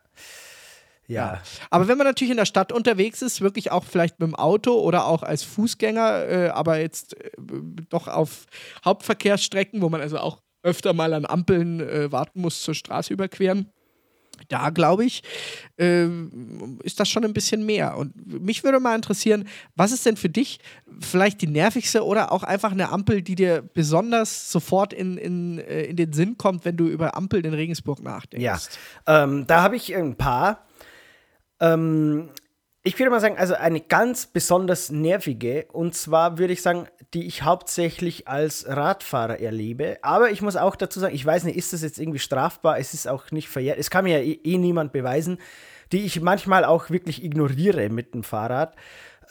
Ja. Aber wenn man natürlich in der Stadt unterwegs ist, wirklich auch vielleicht mit dem Auto oder auch als Fußgänger, äh, aber jetzt äh, doch auf Hauptverkehrsstrecken, wo man also auch öfter mal an Ampeln äh, warten muss zur Straße überqueren. Da glaube ich, äh, ist das schon ein bisschen mehr. Und mich würde mal interessieren, was ist denn für dich vielleicht die nervigste oder auch einfach eine Ampel, die dir besonders sofort in, in, äh, in den Sinn kommt, wenn du über Ampeln in Regensburg nachdenkst? Ja, ähm, da habe ich ein paar. Ähm, ich würde mal sagen, also eine ganz besonders nervige, und zwar würde ich sagen, die ich hauptsächlich als Radfahrer erlebe. Aber ich muss auch dazu sagen, ich weiß nicht, ist das jetzt irgendwie strafbar? Es ist auch nicht verjährt. Es kann mir ja eh, eh niemand beweisen, die ich manchmal auch wirklich ignoriere mit dem Fahrrad.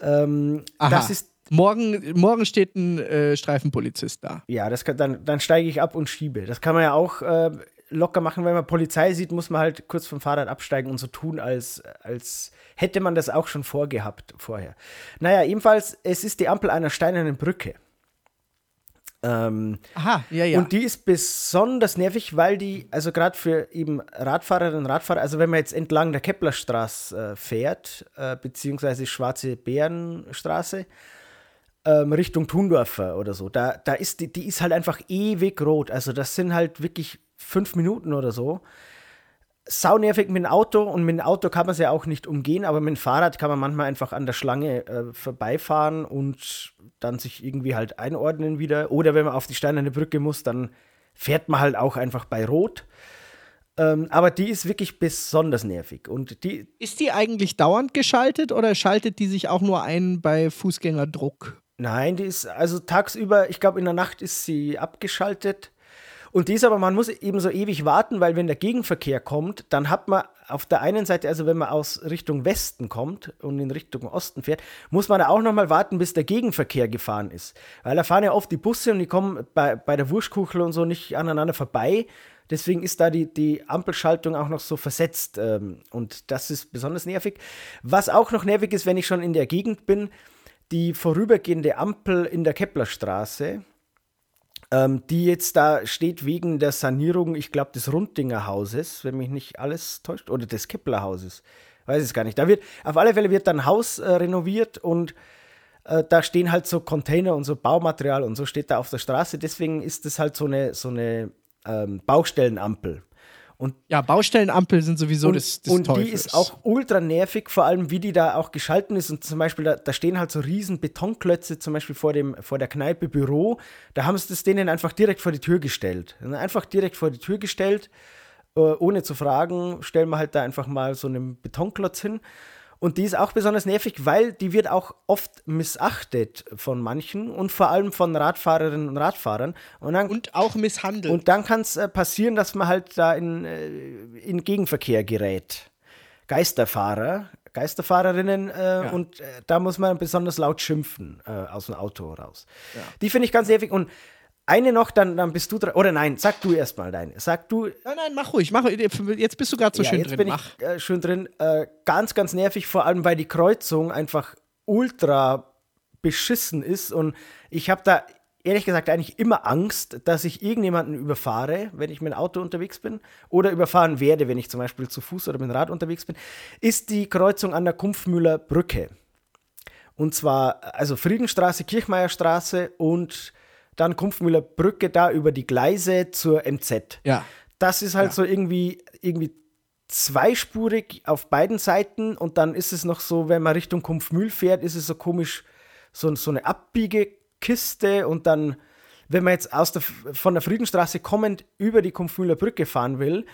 Ähm, das ist Morgen, morgen steht ein äh, Streifenpolizist da. Ja, das kann, dann, dann steige ich ab und schiebe. Das kann man ja auch äh, locker machen. Wenn man Polizei sieht, muss man halt kurz vom Fahrrad absteigen und so tun, als, als hätte man das auch schon vorgehabt vorher. Naja, ebenfalls, es ist die Ampel einer steinernen Brücke. Ähm, Aha, ja, ja. Und die ist besonders nervig, weil die, also gerade für eben Radfahrerinnen und Radfahrer, also wenn man jetzt entlang der Keplerstraße äh, fährt, äh, beziehungsweise Schwarze Bärenstraße, ähm, Richtung Thundorfer oder so, da, da ist die, die ist halt einfach ewig rot. Also das sind halt wirklich fünf Minuten oder so. Saunervig mit dem Auto und mit dem Auto kann man es ja auch nicht umgehen, aber mit dem Fahrrad kann man manchmal einfach an der Schlange äh, vorbeifahren und dann sich irgendwie halt einordnen wieder. Oder wenn man auf die steinerne Brücke muss, dann fährt man halt auch einfach bei Rot. Ähm, aber die ist wirklich besonders nervig. Und die, ist die eigentlich dauernd geschaltet oder schaltet die sich auch nur ein bei Fußgängerdruck? nein, die ist also tagsüber, ich glaube in der Nacht ist sie abgeschaltet. Und dies aber, man muss eben so ewig warten, weil wenn der Gegenverkehr kommt, dann hat man auf der einen Seite, also wenn man aus Richtung Westen kommt und in Richtung Osten fährt, muss man da auch nochmal warten, bis der Gegenverkehr gefahren ist. Weil da fahren ja oft die Busse und die kommen bei, bei der Wurschkuchel und so nicht aneinander vorbei. Deswegen ist da die, die Ampelschaltung auch noch so versetzt. Ähm, und das ist besonders nervig. Was auch noch nervig ist, wenn ich schon in der Gegend bin, die vorübergehende Ampel in der Keplerstraße, ähm, die jetzt da steht wegen der Sanierung, ich glaube, des Rundinger Hauses, wenn mich nicht alles täuscht, oder des Keplerhauses. Weiß es gar nicht. Da wird, auf alle Fälle wird dann ein Haus äh, renoviert und äh, da stehen halt so Container und so Baumaterial und so steht da auf der Straße. Deswegen ist das halt so eine, so eine ähm, Baustellenampel. Und ja, Baustellenampel sind sowieso und, des, des Und Teufels. die ist auch ultra nervig, vor allem wie die da auch geschalten ist. Und zum Beispiel, da, da stehen halt so riesen Betonklötze, zum Beispiel vor, dem, vor der Kneipe Büro. Da haben sie das denen einfach direkt vor die Tür gestellt. Einfach direkt vor die Tür gestellt, äh, ohne zu fragen, stellen wir halt da einfach mal so einen Betonklotz hin. Und die ist auch besonders nervig, weil die wird auch oft missachtet von manchen und vor allem von Radfahrerinnen und Radfahrern. Und, dann, und auch misshandelt. Und dann kann es äh, passieren, dass man halt da in, äh, in Gegenverkehr gerät. Geisterfahrer, Geisterfahrerinnen äh, ja. und äh, da muss man besonders laut schimpfen äh, aus dem Auto raus. Ja. Die finde ich ganz nervig und eine noch, dann, dann bist du dran. Oder nein, sag du erstmal deine. Sag du. Nein, nein, mach ruhig. Mach, jetzt bist du gerade so ja, schön jetzt drin. Bin mach. ich äh, schön drin. Äh, ganz, ganz nervig, vor allem weil die Kreuzung einfach ultra beschissen ist. Und ich habe da ehrlich gesagt eigentlich immer Angst, dass ich irgendjemanden überfahre, wenn ich mit dem Auto unterwegs bin. Oder überfahren werde, wenn ich zum Beispiel zu Fuß oder mit dem Rad unterwegs bin. Ist die Kreuzung an der Kumpfmühler Brücke. Und zwar, also Friedenstraße, Kirchmeierstraße und dann Kumpfmühler Brücke da über die Gleise zur MZ. Ja. Das ist halt ja. so irgendwie, irgendwie zweispurig auf beiden Seiten und dann ist es noch so, wenn man Richtung Kumpfmühl fährt, ist es so komisch, so, so eine Abbiegekiste und dann, wenn man jetzt aus der, von der Friedenstraße kommend über die Kumpfmühler Brücke fahren will,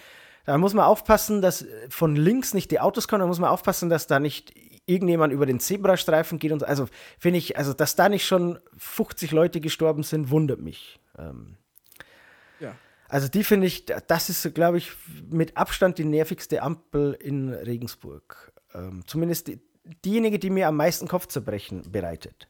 dann muss man aufpassen, dass von links nicht die Autos kommen, dann muss man aufpassen, dass da nicht irgendjemand über den Zebrastreifen geht und so. Also finde ich, also dass da nicht schon 50 Leute gestorben sind, wundert mich. Ähm, ja. Also die finde ich, das ist, glaube ich, mit Abstand die nervigste Ampel in Regensburg. Ähm, zumindest die, diejenige, die mir am meisten Kopfzerbrechen bereitet.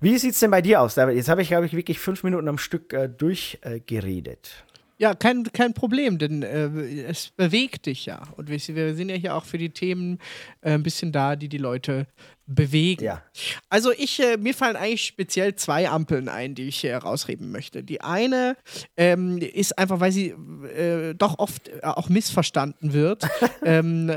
Wie sieht es denn bei dir aus? Jetzt habe ich, glaube ich, wirklich fünf Minuten am Stück äh, durchgeredet. Äh, ja, kein, kein Problem, denn äh, es bewegt dich ja. Und wir, wir, sind ja hier auch für die Themen äh, ein bisschen da, die die Leute bewegen. Ja. Also ich, äh, mir fallen eigentlich speziell zwei Ampeln ein, die ich hier herausheben möchte. Die eine ähm, ist einfach, weil sie äh, doch oft äh, auch missverstanden wird. ähm,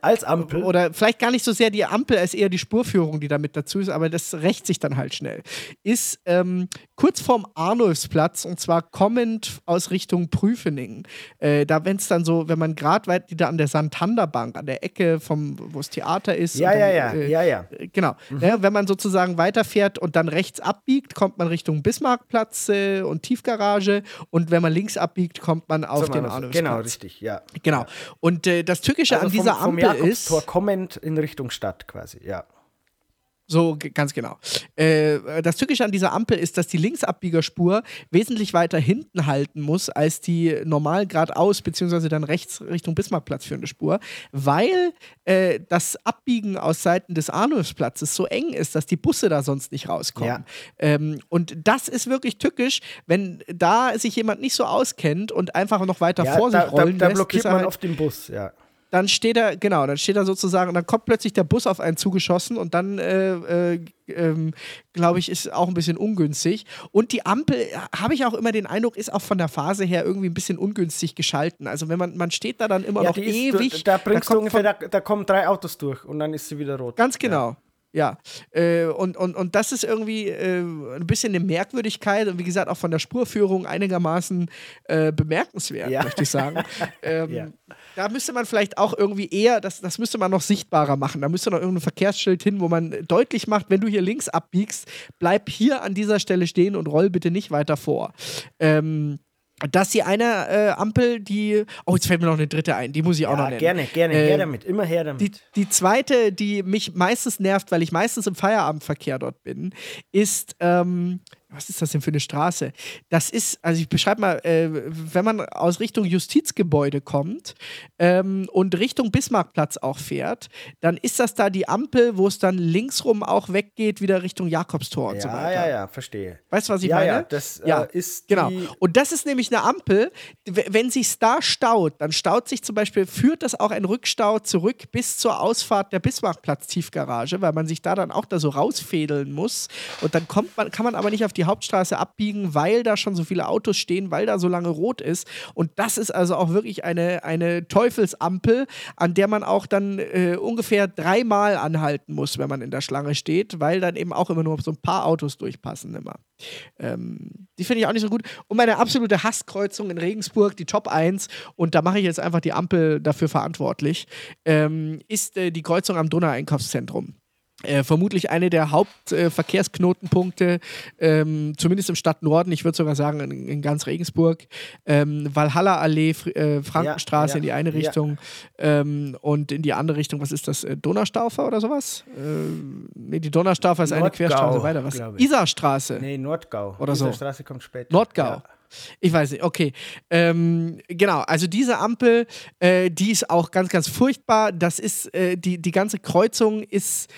als Ampel? Oder vielleicht gar nicht so sehr die Ampel, als eher die Spurführung, die damit dazu ist, aber das rächt sich dann halt schnell. Ist ähm, kurz vorm Arnulfsplatz und zwar kommend aus Richtung Prüfening. Äh, da, wenn es dann so, wenn man gerade weit wieder an der Santanderbank, an der Ecke vom, wo das Theater ist. Ja, dann, ja, ja, äh, ja, ja. Genau. Mhm. Ja, wenn man sozusagen weiterfährt und dann rechts abbiegt, kommt man Richtung Bismarckplatz äh, und Tiefgarage. Und wenn man links abbiegt, kommt man auf so, den Arnulfsplatz. Genau, richtig, ja. Genau. Und äh, das Tückische also an dieser vom, Ampel vom ist. kommend in Richtung Stadt quasi, ja. So, ganz genau. Äh, das Tückische an dieser Ampel ist, dass die Linksabbiegerspur wesentlich weiter hinten halten muss als die normal geradeaus beziehungsweise dann rechts Richtung Bismarckplatz führende Spur, weil äh, das Abbiegen aus Seiten des Arnulfsplatzes so eng ist, dass die Busse da sonst nicht rauskommen. Ja. Ähm, und das ist wirklich tückisch, wenn da sich jemand nicht so auskennt und einfach noch weiter ja, vor sich da, rollen da, da lässt. blockiert man halt auf den Bus, ja dann steht er, genau, dann steht er sozusagen, dann kommt plötzlich der Bus auf einen zugeschossen und dann, äh, äh, ähm, glaube ich, ist auch ein bisschen ungünstig. Und die Ampel, äh, habe ich auch immer den Eindruck, ist auch von der Phase her irgendwie ein bisschen ungünstig geschalten. Also wenn man, man steht da dann immer ja, noch ist, ewig. Da, da bringst du ungefähr, da, da, kommen drei Autos durch und dann ist sie wieder rot. Ganz genau. Ja. Ja, äh, und, und, und das ist irgendwie äh, ein bisschen eine Merkwürdigkeit und wie gesagt auch von der Spurführung einigermaßen äh, bemerkenswert, ja. möchte ich sagen. ähm, ja. Da müsste man vielleicht auch irgendwie eher, das, das müsste man noch sichtbarer machen. Da müsste noch irgendein Verkehrsschild hin, wo man deutlich macht, wenn du hier links abbiegst, bleib hier an dieser Stelle stehen und roll bitte nicht weiter vor. Ähm, dass sie eine äh, Ampel, die. Oh, jetzt fällt mir noch eine dritte ein, die muss ich ja, auch noch nennen. Gerne, gerne, äh, her damit, immer her damit. Die, die zweite, die mich meistens nervt, weil ich meistens im Feierabendverkehr dort bin, ist ähm, was ist das denn für eine Straße? Das ist, also ich beschreibe mal, äh, wenn man aus Richtung Justizgebäude kommt ähm, und Richtung Bismarckplatz auch fährt, dann ist das da die Ampel, wo es dann linksrum auch weggeht, wieder Richtung Jakobstor und ja, so weiter. Ja, ja, verstehe. Weißt du, was ich ja, meine? Ja, das ja, äh, ist genau. Und das ist nämlich eine Ampel, wenn sich da staut, dann staut sich zum Beispiel, führt das auch ein Rückstau zurück bis zur Ausfahrt der Bismarckplatz-Tiefgarage, weil man sich da dann auch da so rausfädeln muss. Und dann kommt man, kann man aber nicht auf die Hauptstraße abbiegen, weil da schon so viele Autos stehen, weil da so lange rot ist. Und das ist also auch wirklich eine, eine Teufelsampel, an der man auch dann äh, ungefähr dreimal anhalten muss, wenn man in der Schlange steht, weil dann eben auch immer nur so ein paar Autos durchpassen immer. Ähm, die finde ich auch nicht so gut. Und meine absolute Hasskreuzung in Regensburg, die Top 1, und da mache ich jetzt einfach die Ampel dafür verantwortlich, ähm, ist äh, die Kreuzung am Donau-Einkaufszentrum. Äh, vermutlich eine der Hauptverkehrsknotenpunkte, äh, ähm, zumindest im Stadtnorden, ich würde sogar sagen in, in ganz Regensburg. Ähm, Valhalla Allee, Fr äh, Frankenstraße ja, ja, in die eine Richtung ja. ähm, und in die andere Richtung, was ist das? Äh, Donnerstaufer oder sowas? Nee, die Donnerstaufer ist Nordgau, eine Querstraße weiter. Was? Isarstraße. Nee, Nordgau. Oder so. Isarstraße kommt später. Nordgau. Ich weiß nicht, okay. Ähm, genau, also diese Ampel, äh, die ist auch ganz, ganz furchtbar. Das ist, äh, die, die ganze Kreuzung ist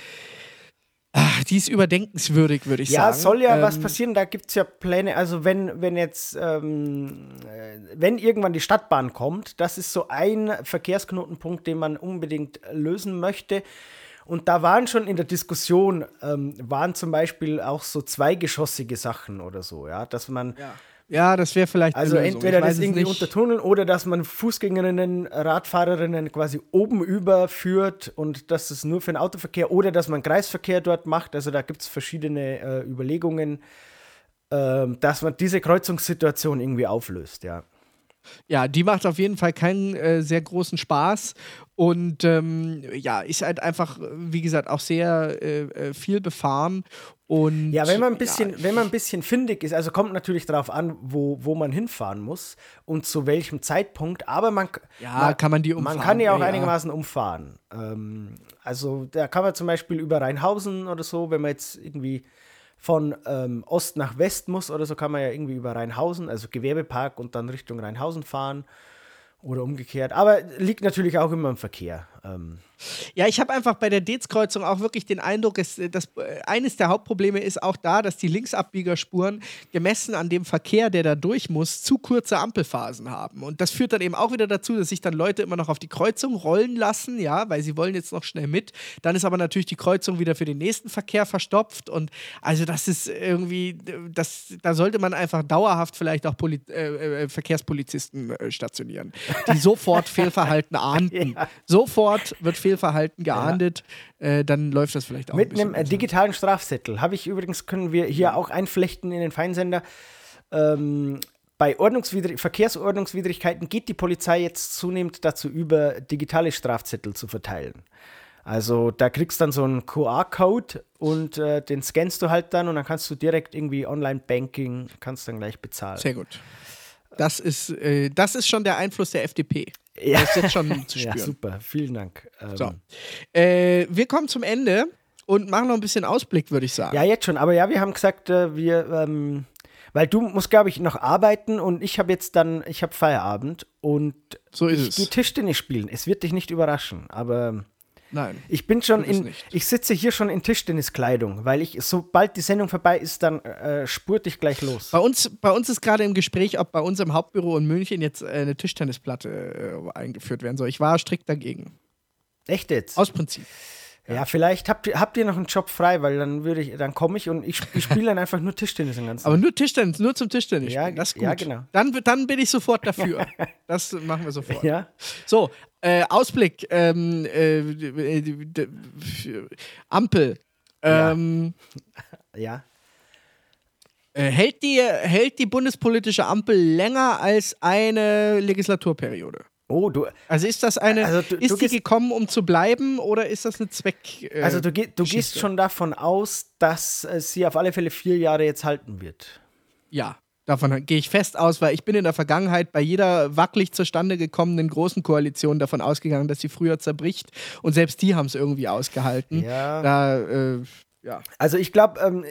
Ach, die ist überdenkenswürdig, würde ich ja, sagen. Ja, soll ja ähm, was passieren, da gibt es ja Pläne. Also, wenn, wenn jetzt, ähm, äh, wenn irgendwann die Stadtbahn kommt, das ist so ein Verkehrsknotenpunkt, den man unbedingt lösen möchte. Und da waren schon in der Diskussion, ähm, waren zum Beispiel auch so zweigeschossige Sachen oder so, ja, dass man. Ja ja, das wäre vielleicht. Also entweder das irgendwie untertunneln oder dass man Fußgängerinnen, Radfahrerinnen quasi oben überführt und dass es nur für den Autoverkehr oder dass man Kreisverkehr dort macht. Also da gibt es verschiedene äh, Überlegungen, äh, dass man diese Kreuzungssituation irgendwie auflöst, ja. Ja, die macht auf jeden Fall keinen äh, sehr großen Spaß und ähm, ja, ist halt einfach, wie gesagt, auch sehr äh, äh viel befahren und, ja, wenn man ein bisschen, ja, wenn man ein bisschen findig ist, also kommt natürlich darauf an, wo, wo man hinfahren muss und zu welchem Zeitpunkt, aber man, ja, man kann man die umfahren. Man kann die auch ja, einigermaßen umfahren. Ähm, also da kann man zum Beispiel über Rheinhausen oder so, wenn man jetzt irgendwie von ähm, Ost nach West muss oder so, kann man ja irgendwie über Rheinhausen, also Gewerbepark und dann Richtung Rheinhausen fahren. Oder umgekehrt. Aber liegt natürlich auch immer im Verkehr. Ähm. Ja, ich habe einfach bei der Dez-Kreuzung auch wirklich den Eindruck, dass, dass äh, eines der Hauptprobleme ist auch da, dass die Linksabbiegerspuren gemessen an dem Verkehr, der da durch muss, zu kurze Ampelphasen haben. Und das führt dann eben auch wieder dazu, dass sich dann Leute immer noch auf die Kreuzung rollen lassen, ja, weil sie wollen jetzt noch schnell mit. Dann ist aber natürlich die Kreuzung wieder für den nächsten Verkehr verstopft. Und also das ist irgendwie, das, da sollte man einfach dauerhaft vielleicht auch Poli äh, äh, Verkehrspolizisten äh, stationieren die sofort Fehlverhalten ahnden. Ja. Sofort wird Fehlverhalten geahndet, ja. äh, dann läuft das vielleicht auch. Mit ein einem äh, digitalen Strafzettel habe ich übrigens, können wir hier auch einflechten in den Feinsender. Ähm, bei Ordnungswidrig Verkehrsordnungswidrigkeiten geht die Polizei jetzt zunehmend dazu über, digitale Strafzettel zu verteilen. Also da kriegst du dann so einen QR-Code und äh, den scannst du halt dann und dann kannst du direkt irgendwie Online-Banking, kannst dann gleich bezahlen. Sehr gut. Das ist, äh, das ist schon der Einfluss der FDP. Ja. Das ist jetzt schon zu spüren. Ja, super. Vielen Dank. Ähm. So. Äh, wir kommen zum Ende und machen noch ein bisschen Ausblick, würde ich sagen. Ja, jetzt schon. Aber ja, wir haben gesagt, äh, wir, ähm, weil du musst, glaube ich, noch arbeiten und ich habe jetzt dann, ich habe Feierabend und so ist ich gehe Tischtennis spielen. Es wird dich nicht überraschen, aber Nein. Ich bin schon in, ich sitze hier schon in Tischtenniskleidung, weil ich, sobald die Sendung vorbei ist, dann äh, spurt ich gleich los. Bei uns, bei uns ist gerade im Gespräch, ob bei uns im Hauptbüro in München jetzt äh, eine Tischtennisplatte äh, eingeführt werden soll. Ich war strikt dagegen. Echt jetzt? Aus Prinzip. Ja, ja vielleicht habt ihr, habt ihr noch einen Job frei, weil dann würde ich, dann komme ich und ich, ich spiele dann einfach nur Tischtennis den ganzen Aber nur Tischtennis, nur zum Tischtennis. Ja, das ist gut. Ja, genau. Dann, dann bin ich sofort dafür. das machen wir sofort. Ja. So, äh, Ausblick, ähm, äh, Ampel. Ähm, ja. ja. Äh, hält, die, hält die bundespolitische Ampel länger als eine Legislaturperiode? Oh, du. Also ist das eine. Also du, ist du die gekommen, um zu bleiben oder ist das eine Zweck? Äh, also du, du gehst schon davon aus, dass äh, sie auf alle Fälle vier Jahre jetzt halten wird. Ja. Davon gehe ich fest aus, weil ich bin in der Vergangenheit bei jeder wackelig zustande gekommenen großen Koalition davon ausgegangen, dass sie früher zerbricht. Und selbst die haben es irgendwie ausgehalten. Ja. Da, äh, ja. Also ich glaube, ähm,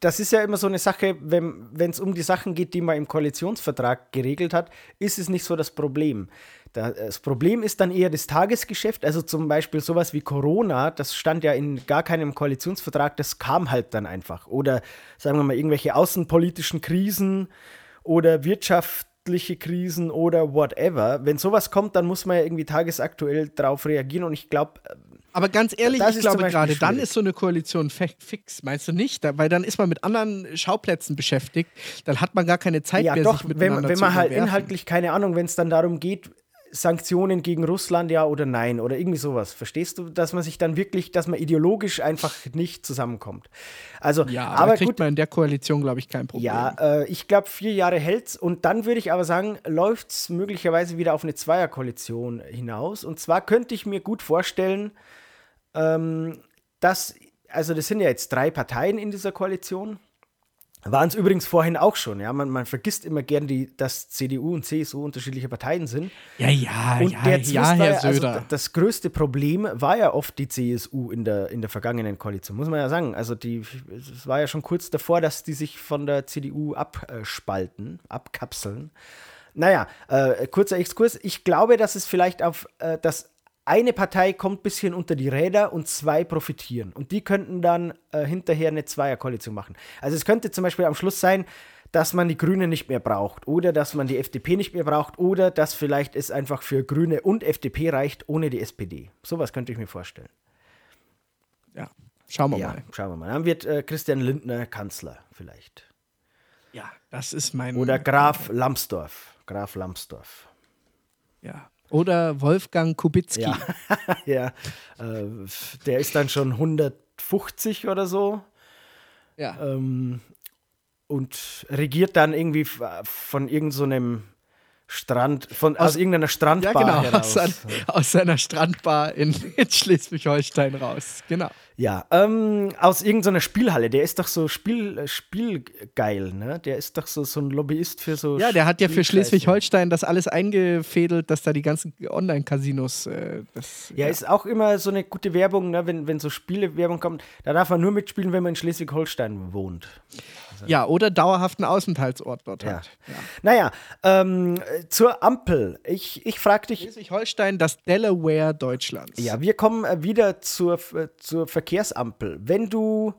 das ist ja immer so eine Sache, wenn es um die Sachen geht, die man im Koalitionsvertrag geregelt hat, ist es nicht so das Problem. Das Problem ist dann eher das Tagesgeschäft, also zum Beispiel sowas wie Corona, das stand ja in gar keinem Koalitionsvertrag, das kam halt dann einfach. Oder sagen wir mal irgendwelche außenpolitischen Krisen oder wirtschaftliche Krisen oder whatever. Wenn sowas kommt, dann muss man ja irgendwie tagesaktuell darauf reagieren und ich glaube, aber ganz ehrlich, das ich glaube gerade, dann ist so eine Koalition fix, meinst du nicht? Da, weil dann ist man mit anderen Schauplätzen beschäftigt, dann hat man gar keine Zeit ja, mehr, doch, sich miteinander wenn, wenn man halt inhaltlich, keine Ahnung, wenn es dann darum geht, Sanktionen gegen Russland, ja oder nein oder irgendwie sowas. Verstehst du, dass man sich dann wirklich, dass man ideologisch einfach nicht zusammenkommt. Also, ja, aber kriegt gut, man in der Koalition, glaube ich, kein Problem. Ja, äh, ich glaube, vier Jahre hält's und dann würde ich aber sagen, läuft es möglicherweise wieder auf eine Zweierkoalition hinaus. Und zwar könnte ich mir gut vorstellen, ähm, dass, also das sind ja jetzt drei Parteien in dieser Koalition. Waren es übrigens vorhin auch schon, ja. Man, man vergisst immer gern, die, dass CDU und CSU unterschiedliche Parteien sind. Ja, ja, und ja, der ja, Herr ja, also Söder. das größte Problem war ja oft die CSU in der, in der vergangenen Koalition, muss man ja sagen. Also die, es war ja schon kurz davor, dass die sich von der CDU abspalten, abkapseln. Naja, äh, kurzer Exkurs. Ich glaube, dass es vielleicht auf äh, das eine Partei kommt ein bisschen unter die Räder und zwei profitieren. Und die könnten dann äh, hinterher eine Zweierkoalition machen. Also es könnte zum Beispiel am Schluss sein, dass man die Grünen nicht mehr braucht oder dass man die FDP nicht mehr braucht oder dass vielleicht es einfach für Grüne und FDP reicht ohne die SPD. Sowas könnte ich mir vorstellen. Ja, schauen wir ja, mal. Schauen wir mal. Dann wird äh, Christian Lindner Kanzler vielleicht. Ja, das ist mein. Oder Graf Lambsdorff. Graf Lambsdorff. Ja, oder Wolfgang Kubicki. Ja, ja. Äh, der ist dann schon 150 oder so. Ja. Ähm, und regiert dann irgendwie von irgendeinem so Strand, von, aus, aus irgendeiner Strandbar ja, genau, heraus. Aus, aus seiner Strandbar in, in Schleswig-Holstein raus. Genau. Ja, ähm, aus irgendeiner Spielhalle. Der ist doch so Spiel, äh, spielgeil, ne? Der ist doch so, so ein Lobbyist für so. Ja, der hat ja für Schleswig-Holstein das alles eingefädelt, dass da die ganzen Online-Casinos. Äh, ja, ja, ist auch immer so eine gute Werbung, ne? wenn, wenn so Spielewerbung kommt. Da darf man nur mitspielen, wenn man in Schleswig-Holstein wohnt. Also ja, oder dauerhaften Aufenthaltsort dort ja. hat. Ja. Naja, ähm, zur Ampel. Ich, ich frage dich. Schleswig-Holstein, das Delaware Deutschlands. Ja, wir kommen äh, wieder zur, äh, zur Verkehr Verkehrsampel, wenn du.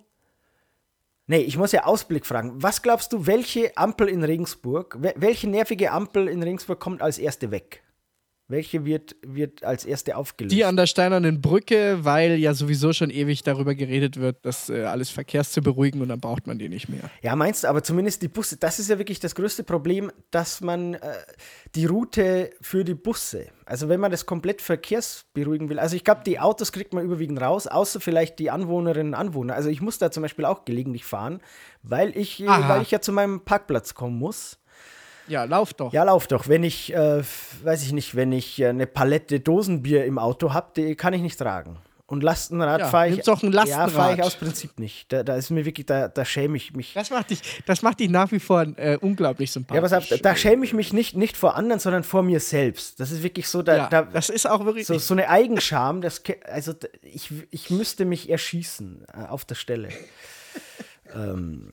Nee, ich muss ja Ausblick fragen. Was glaubst du, welche Ampel in Regensburg, welche nervige Ampel in Regensburg kommt als erste weg? Welche wird, wird als erste aufgelöst? Die an der Steinernen Brücke, weil ja sowieso schon ewig darüber geredet wird, das äh, alles Verkehrs zu beruhigen und dann braucht man die nicht mehr. Ja, meinst du, aber zumindest die Busse, das ist ja wirklich das größte Problem, dass man äh, die Route für die Busse, also wenn man das komplett verkehrsberuhigen will, also ich glaube, die Autos kriegt man überwiegend raus, außer vielleicht die Anwohnerinnen und Anwohner. Also ich muss da zum Beispiel auch gelegentlich fahren, weil ich, äh, weil ich ja zu meinem Parkplatz kommen muss. Ja, lauf doch. Ja, lauf doch. Wenn ich, äh, weiß ich nicht, wenn ich äh, eine Palette Dosenbier im Auto habe, die kann ich nicht tragen. Und Lastenrad ja, fahre ich. doch ein Lastenrad. Ja, fahre ich aus Prinzip nicht. Da, da, ist mir wirklich, da, da schäme ich mich. Das macht dich, das macht dich nach wie vor äh, unglaublich sympathisch. Ja, pass auf, da, da schäme ich mich nicht, nicht vor anderen, sondern vor mir selbst. Das ist wirklich so, da, ja, da das ist auch wirklich so, so eine Eigenscham. Das, also ich, ich müsste mich erschießen äh, auf der Stelle. Ähm,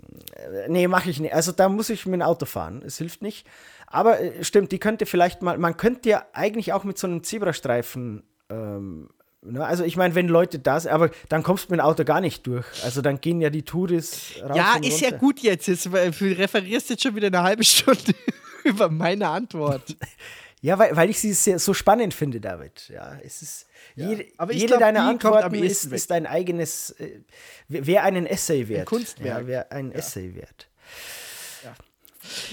nee, mache ich nicht. Also da muss ich mit dem Auto fahren. Es hilft nicht. Aber äh, stimmt, die könnte vielleicht mal, man könnte ja eigentlich auch mit so einem Zebrastreifen, ähm, ne? also ich meine, wenn Leute da sind, aber dann kommst du mit dem Auto gar nicht durch. Also dann gehen ja die Touris raus. Ja, ist runter. ja gut jetzt. jetzt. Du referierst jetzt schon wieder eine halbe Stunde über meine Antwort. Ja, weil, weil ich sie so spannend finde, David. Ja, es ist, ja. jede, jede glaub, deiner Antworten ist, ist ein eigenes, äh, wäre einen Essay wert. Ein Kunstwerk. Ja, wäre ein ja. Essay wert.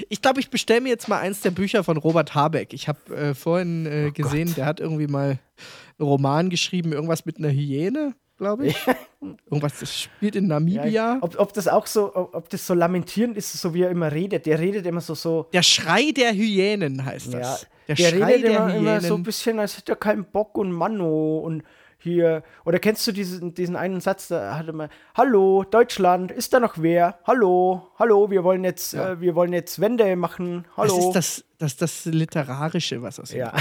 Ich glaube, ich bestelle mir jetzt mal eins der Bücher von Robert Habeck. Ich habe äh, vorhin äh, oh gesehen, Gott. der hat irgendwie mal einen Roman geschrieben, irgendwas mit einer Hyäne, glaube ich. Irgendwas, das spielt in Namibia. Ja, ob, ob, das auch so, ob, das so lamentierend ist, so wie er immer redet. Der redet immer so so. Der Schrei der Hyänen heißt das. Ja, der, der Schrei redet der immer, Hyänen. immer so ein bisschen, als hätte er keinen Bock und Manno und hier, oder kennst du diesen, diesen einen Satz, da hatte man, hallo, Deutschland, ist da noch wer? Hallo, hallo, wir wollen jetzt, ja. äh, wir wollen jetzt Wende machen, hallo. Das ist das, das, das Literarische, was aus Ja.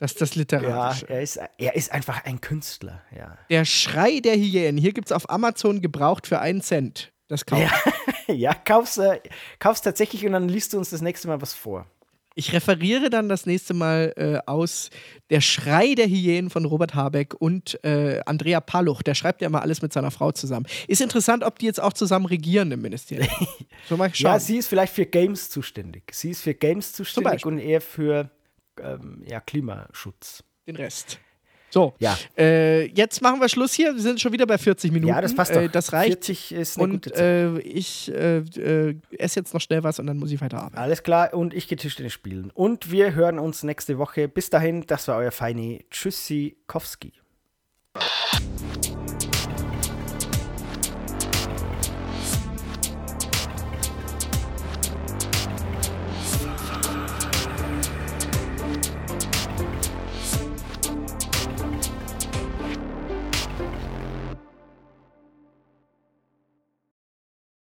Das ist das Literarische. Ja, er ist, er ist einfach ein Künstler, ja. Der Schrei der Hyänen. Hier gibt es auf Amazon gebraucht für einen Cent. Das kauft. Ja, ja kauf's, äh, kauf's tatsächlich und dann liest du uns das nächste Mal was vor. Ich referiere dann das nächste Mal äh, aus Der Schrei der Hyänen von Robert Habeck und äh, Andrea Paluch. Der schreibt ja immer alles mit seiner Frau zusammen. Ist interessant, ob die jetzt auch zusammen regieren im Ministerium. So mal schauen. Ja, sie ist vielleicht für Games zuständig. Sie ist für Games zuständig und er für ähm, ja, Klimaschutz. Den Rest. So, ja. Äh, jetzt machen wir Schluss hier. Wir sind schon wieder bei 40 Minuten. Ja, das passt doch. Äh, das reicht. 40 ist eine und gute Zeit. Äh, ich äh, äh, esse jetzt noch schnell was und dann muss ich weiterarbeiten. Alles klar, und ich gehe Tischtennis spielen. Und wir hören uns nächste Woche. Bis dahin, das war euer Feini. Tschüssi, Kowski.